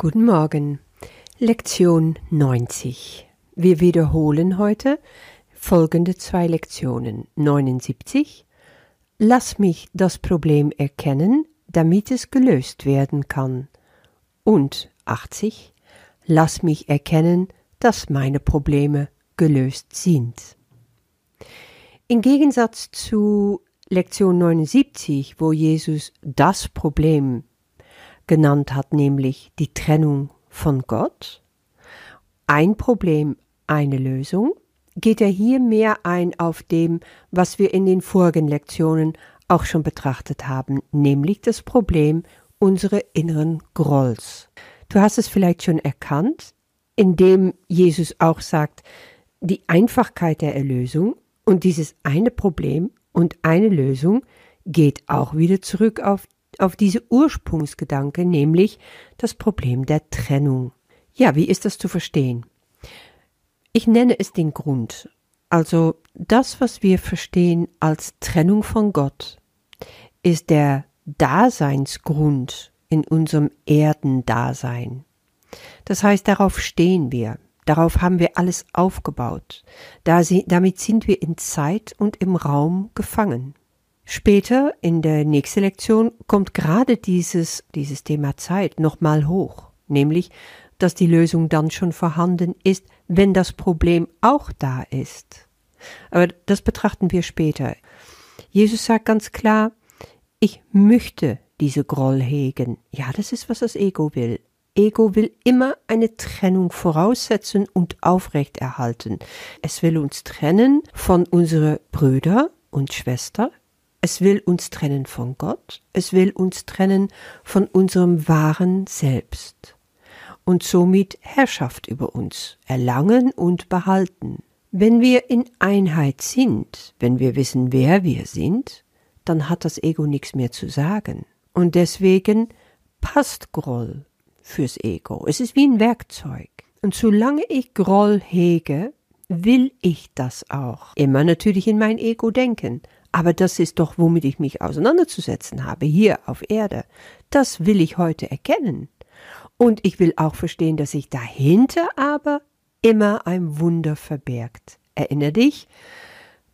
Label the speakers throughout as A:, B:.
A: Guten Morgen. Lektion 90. Wir wiederholen heute folgende zwei Lektionen. 79. Lass mich das Problem erkennen, damit es gelöst werden kann. Und 80. Lass mich erkennen, dass meine Probleme gelöst sind. Im Gegensatz zu Lektion 79, wo Jesus das Problem genannt hat, nämlich die Trennung von Gott. Ein Problem, eine Lösung, geht er hier mehr ein auf dem, was wir in den vorigen Lektionen auch schon betrachtet haben, nämlich das Problem unserer inneren Grolls. Du hast es vielleicht schon erkannt, indem Jesus auch sagt, die Einfachkeit der Erlösung und dieses eine Problem und eine Lösung geht auch wieder zurück auf auf diese Ursprungsgedanke, nämlich das Problem der Trennung. Ja, wie ist das zu verstehen? Ich nenne es den Grund. Also das, was wir verstehen als Trennung von Gott, ist der Daseinsgrund in unserem Erdendasein. Das heißt, darauf stehen wir, darauf haben wir alles aufgebaut, damit sind wir in Zeit und im Raum gefangen. Später in der nächsten Lektion kommt gerade dieses, dieses Thema Zeit nochmal hoch, nämlich, dass die Lösung dann schon vorhanden ist, wenn das Problem auch da ist. Aber das betrachten wir später. Jesus sagt ganz klar, ich möchte diese Groll hegen. Ja, das ist, was das Ego will. Ego will immer eine Trennung voraussetzen und aufrechterhalten. Es will uns trennen von unseren Brüder und Schwester, es will uns trennen von Gott, es will uns trennen von unserem wahren Selbst und somit Herrschaft über uns erlangen und behalten. Wenn wir in Einheit sind, wenn wir wissen, wer wir sind, dann hat das Ego nichts mehr zu sagen. Und deswegen passt Groll fürs Ego. Es ist wie ein Werkzeug. Und solange ich Groll hege, will ich das auch. Immer natürlich in mein Ego denken. Aber das ist doch, womit ich mich auseinanderzusetzen habe, hier auf Erde. Das will ich heute erkennen. Und ich will auch verstehen, dass sich dahinter aber immer ein Wunder verbergt. Erinner dich,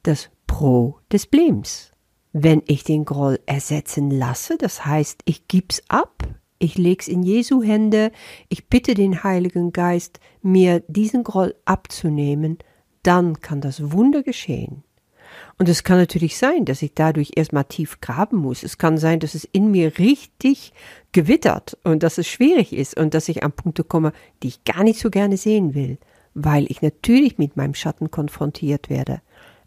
A: das Pro des Blems. Wenn ich den Groll ersetzen lasse, das heißt, ich gib's ab, ich leg's in Jesu Hände, ich bitte den Heiligen Geist, mir diesen Groll abzunehmen, dann kann das Wunder geschehen. Und es kann natürlich sein, dass ich dadurch erstmal tief graben muss. Es kann sein, dass es in mir richtig gewittert und dass es schwierig ist und dass ich an Punkte komme, die ich gar nicht so gerne sehen will, weil ich natürlich mit meinem Schatten konfrontiert werde.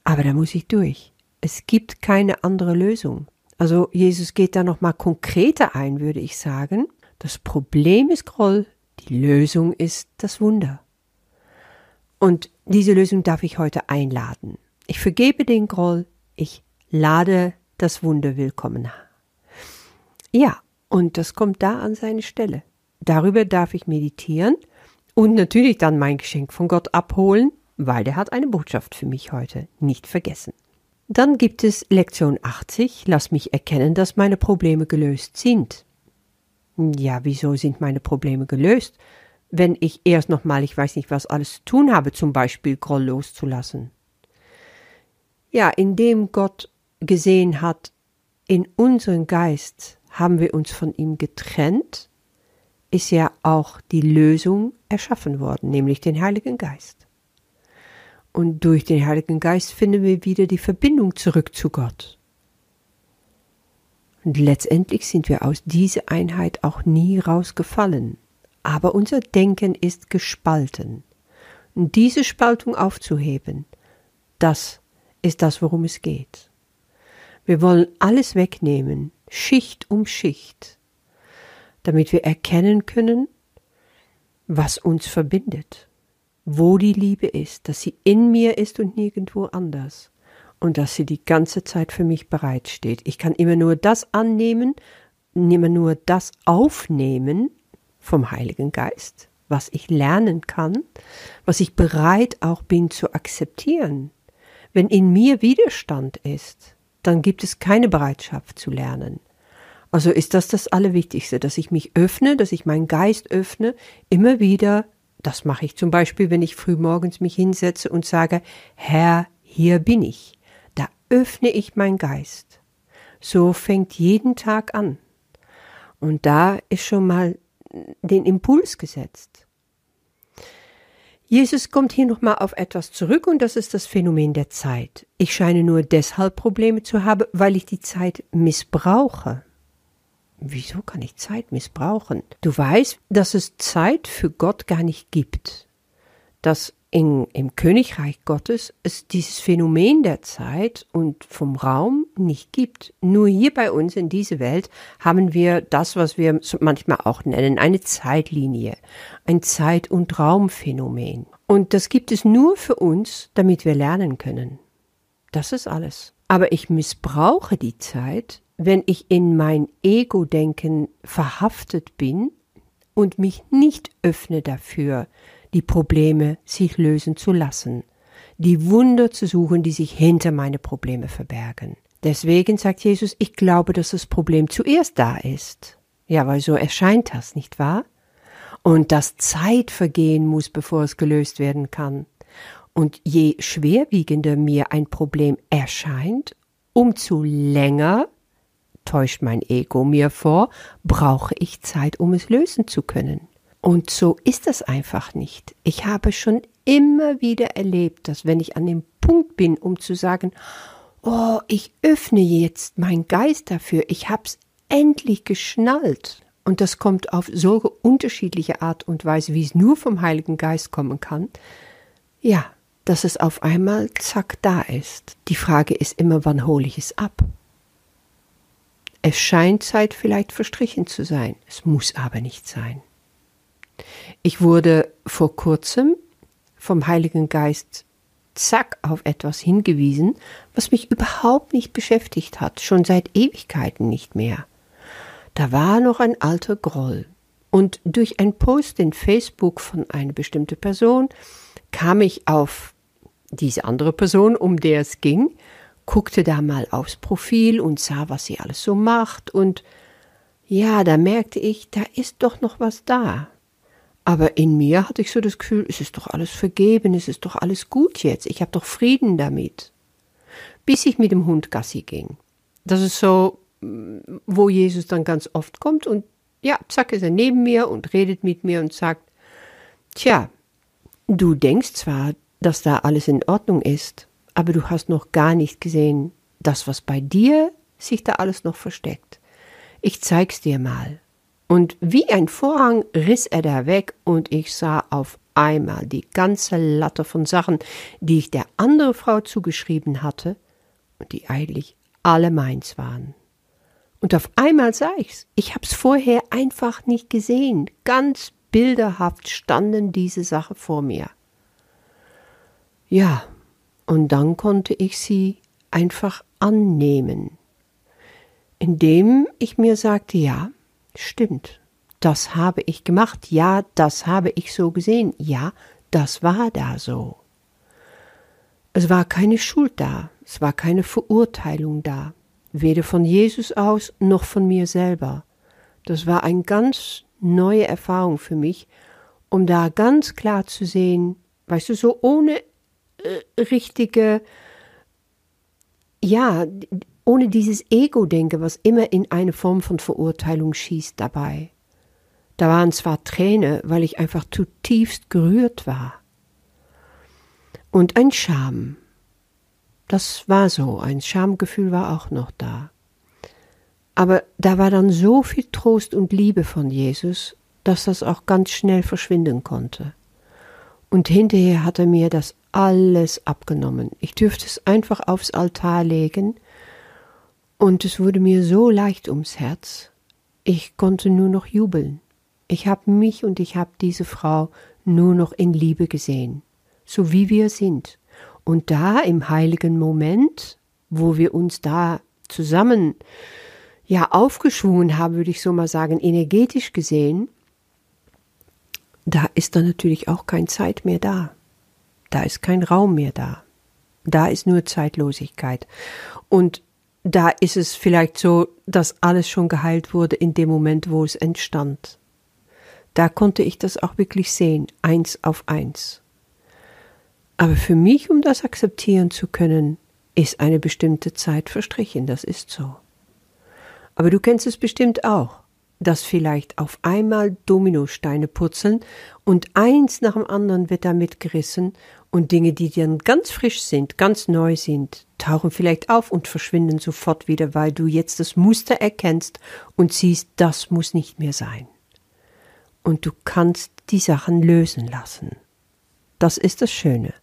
A: Aber da muss ich durch. Es gibt keine andere Lösung. Also Jesus geht da noch mal konkreter ein, würde ich sagen. Das Problem ist Groll, die Lösung ist das Wunder. Und diese Lösung darf ich heute einladen. Ich vergebe den Groll, ich lade das Wunder willkommen. Ja, und das kommt da an seine Stelle. Darüber darf ich meditieren und natürlich dann mein Geschenk von Gott abholen, weil der hat eine Botschaft für mich heute, nicht vergessen. Dann gibt es Lektion 80, lass mich erkennen, dass meine Probleme gelöst sind. Ja, wieso sind meine Probleme gelöst? Wenn ich erst nochmal, ich weiß nicht, was alles zu tun habe, zum Beispiel Groll loszulassen ja, indem Gott gesehen hat, in unseren Geist haben wir uns von ihm getrennt, ist ja auch die Lösung erschaffen worden, nämlich den Heiligen Geist. Und durch den Heiligen Geist finden wir wieder die Verbindung zurück zu Gott. Und letztendlich sind wir aus dieser Einheit auch nie rausgefallen. Aber unser Denken ist gespalten. Und diese Spaltung aufzuheben, das ist das, worum es geht. Wir wollen alles wegnehmen, Schicht um Schicht, damit wir erkennen können, was uns verbindet, wo die Liebe ist, dass sie in mir ist und nirgendwo anders und dass sie die ganze Zeit für mich bereitsteht. Ich kann immer nur das annehmen, immer nur das aufnehmen vom Heiligen Geist, was ich lernen kann, was ich bereit auch bin zu akzeptieren, wenn in mir Widerstand ist, dann gibt es keine Bereitschaft zu lernen. Also ist das das Allerwichtigste, dass ich mich öffne, dass ich meinen Geist öffne, immer wieder. Das mache ich zum Beispiel, wenn ich frühmorgens mich hinsetze und sage, Herr, hier bin ich. Da öffne ich meinen Geist. So fängt jeden Tag an. Und da ist schon mal den Impuls gesetzt. Jesus kommt hier nochmal auf etwas zurück und das ist das Phänomen der Zeit. Ich scheine nur deshalb Probleme zu haben, weil ich die Zeit missbrauche. Wieso kann ich Zeit missbrauchen? Du weißt, dass es Zeit für Gott gar nicht gibt. Dass in, im Königreich Gottes es dieses Phänomen der Zeit und vom Raum nicht gibt. Nur hier bei uns in dieser Welt haben wir das, was wir manchmal auch nennen, eine Zeitlinie, ein Zeit- und Raumphänomen. Und das gibt es nur für uns, damit wir lernen können. Das ist alles. Aber ich missbrauche die Zeit, wenn ich in mein Ego-Denken verhaftet bin und mich nicht öffne dafür, die Probleme sich lösen zu lassen, die Wunder zu suchen, die sich hinter meine Probleme verbergen. Deswegen sagt Jesus, ich glaube, dass das Problem zuerst da ist. Ja, weil so erscheint das, nicht wahr? Und dass Zeit vergehen muss, bevor es gelöst werden kann. Und je schwerwiegender mir ein Problem erscheint, umso länger täuscht mein Ego mir vor, brauche ich Zeit, um es lösen zu können. Und so ist es einfach nicht. Ich habe schon immer wieder erlebt, dass wenn ich an dem Punkt bin, um zu sagen, oh, ich öffne jetzt meinen Geist dafür, ich hab's endlich geschnallt. Und das kommt auf so unterschiedliche Art und Weise, wie es nur vom Heiligen Geist kommen kann. Ja, dass es auf einmal zack da ist. Die Frage ist immer, wann hole ich es ab? Es scheint Zeit vielleicht verstrichen zu sein, es muss aber nicht sein. Ich wurde vor kurzem vom Heiligen Geist zack auf etwas hingewiesen, was mich überhaupt nicht beschäftigt hat, schon seit Ewigkeiten nicht mehr. Da war noch ein alter Groll. Und durch ein Post in Facebook von einer bestimmten Person kam ich auf diese andere Person, um der es ging, guckte da mal aufs Profil und sah, was sie alles so macht und ja, da merkte ich, da ist doch noch was da. Aber in mir hatte ich so das Gefühl, es ist doch alles vergeben, es ist doch alles gut jetzt, ich habe doch Frieden damit. Bis ich mit dem Hund Gassi ging. Das ist so, wo Jesus dann ganz oft kommt und ja, zack ist er neben mir und redet mit mir und sagt, tja, du denkst zwar, dass da alles in Ordnung ist, aber du hast noch gar nicht gesehen, das, was bei dir sich da alles noch versteckt. Ich zeig's dir mal. Und wie ein Vorhang riss er da weg und ich sah auf einmal die ganze Latte von Sachen, die ich der anderen Frau zugeschrieben hatte und die eigentlich alle meins waren. Und auf einmal sah ich's. Ich hab's vorher einfach nicht gesehen. Ganz bilderhaft standen diese Sachen vor mir. Ja, und dann konnte ich sie einfach annehmen, indem ich mir sagte, ja, Stimmt, das habe ich gemacht, ja, das habe ich so gesehen, ja, das war da so. Es war keine Schuld da, es war keine Verurteilung da, weder von Jesus aus noch von mir selber. Das war eine ganz neue Erfahrung für mich, um da ganz klar zu sehen, weißt du, so ohne äh, richtige, ja, ohne dieses Ego-Denken, was immer in eine Form von Verurteilung schießt dabei. Da waren zwar Tränen, weil ich einfach zutiefst gerührt war. Und ein Scham. Das war so, ein Schamgefühl war auch noch da. Aber da war dann so viel Trost und Liebe von Jesus, dass das auch ganz schnell verschwinden konnte. Und hinterher hat er mir das alles abgenommen. Ich dürfte es einfach aufs Altar legen und es wurde mir so leicht ums Herz. Ich konnte nur noch jubeln. Ich habe mich und ich habe diese Frau nur noch in Liebe gesehen, so wie wir sind. Und da im heiligen Moment, wo wir uns da zusammen ja aufgeschwungen haben, würde ich so mal sagen, energetisch gesehen, da ist dann natürlich auch keine Zeit mehr da. Da ist kein Raum mehr da. Da ist nur Zeitlosigkeit. Und da ist es vielleicht so, dass alles schon geheilt wurde in dem Moment, wo es entstand. Da konnte ich das auch wirklich sehen, eins auf eins. Aber für mich, um das akzeptieren zu können, ist eine bestimmte Zeit verstrichen, das ist so. Aber du kennst es bestimmt auch, dass vielleicht auf einmal Dominosteine purzeln und eins nach dem anderen wird damit gerissen und Dinge, die dann ganz frisch sind, ganz neu sind, tauchen vielleicht auf und verschwinden sofort wieder, weil du jetzt das Muster erkennst und siehst, das muss nicht mehr sein. Und du kannst die Sachen lösen lassen. Das ist das Schöne.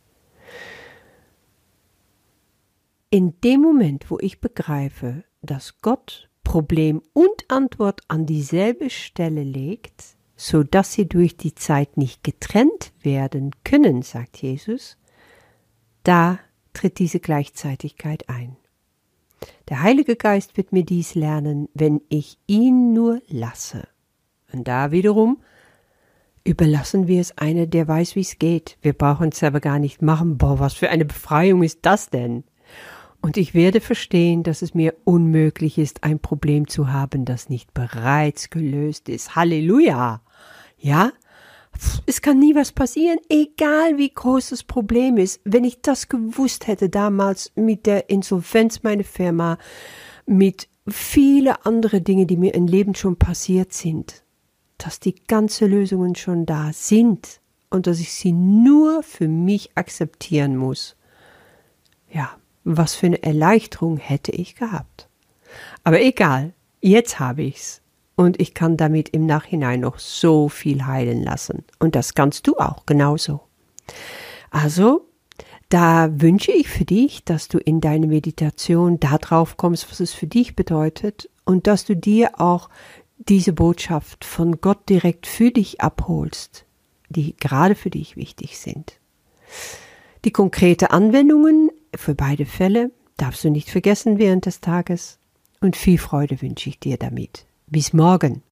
A: In dem Moment, wo ich begreife, dass Gott Problem und Antwort an dieselbe Stelle legt, so dass sie durch die Zeit nicht getrennt werden können, sagt Jesus, da tritt diese Gleichzeitigkeit ein. Der Heilige Geist wird mir dies lernen, wenn ich ihn nur lasse. Und da wiederum überlassen wir es einer, der weiß, wie es geht. Wir brauchen es aber gar nicht machen. Boah, was für eine Befreiung ist das denn? Und ich werde verstehen, dass es mir unmöglich ist, ein Problem zu haben, das nicht bereits gelöst ist. Halleluja! Ja? Es kann nie was passieren, egal wie groß das Problem ist. Wenn ich das gewusst hätte damals mit der Insolvenz meiner Firma, mit viele andere Dinge, die mir im Leben schon passiert sind, dass die ganzen Lösungen schon da sind und dass ich sie nur für mich akzeptieren muss. Ja, was für eine Erleichterung hätte ich gehabt. Aber egal, jetzt habe ich's. Und ich kann damit im Nachhinein noch so viel heilen lassen. Und das kannst du auch genauso. Also, da wünsche ich für dich, dass du in deine Meditation da drauf kommst, was es für dich bedeutet und dass du dir auch diese Botschaft von Gott direkt für dich abholst, die gerade für dich wichtig sind. Die konkrete Anwendungen für beide Fälle darfst du nicht vergessen während des Tages und viel Freude wünsche ich dir damit. Bis morgen.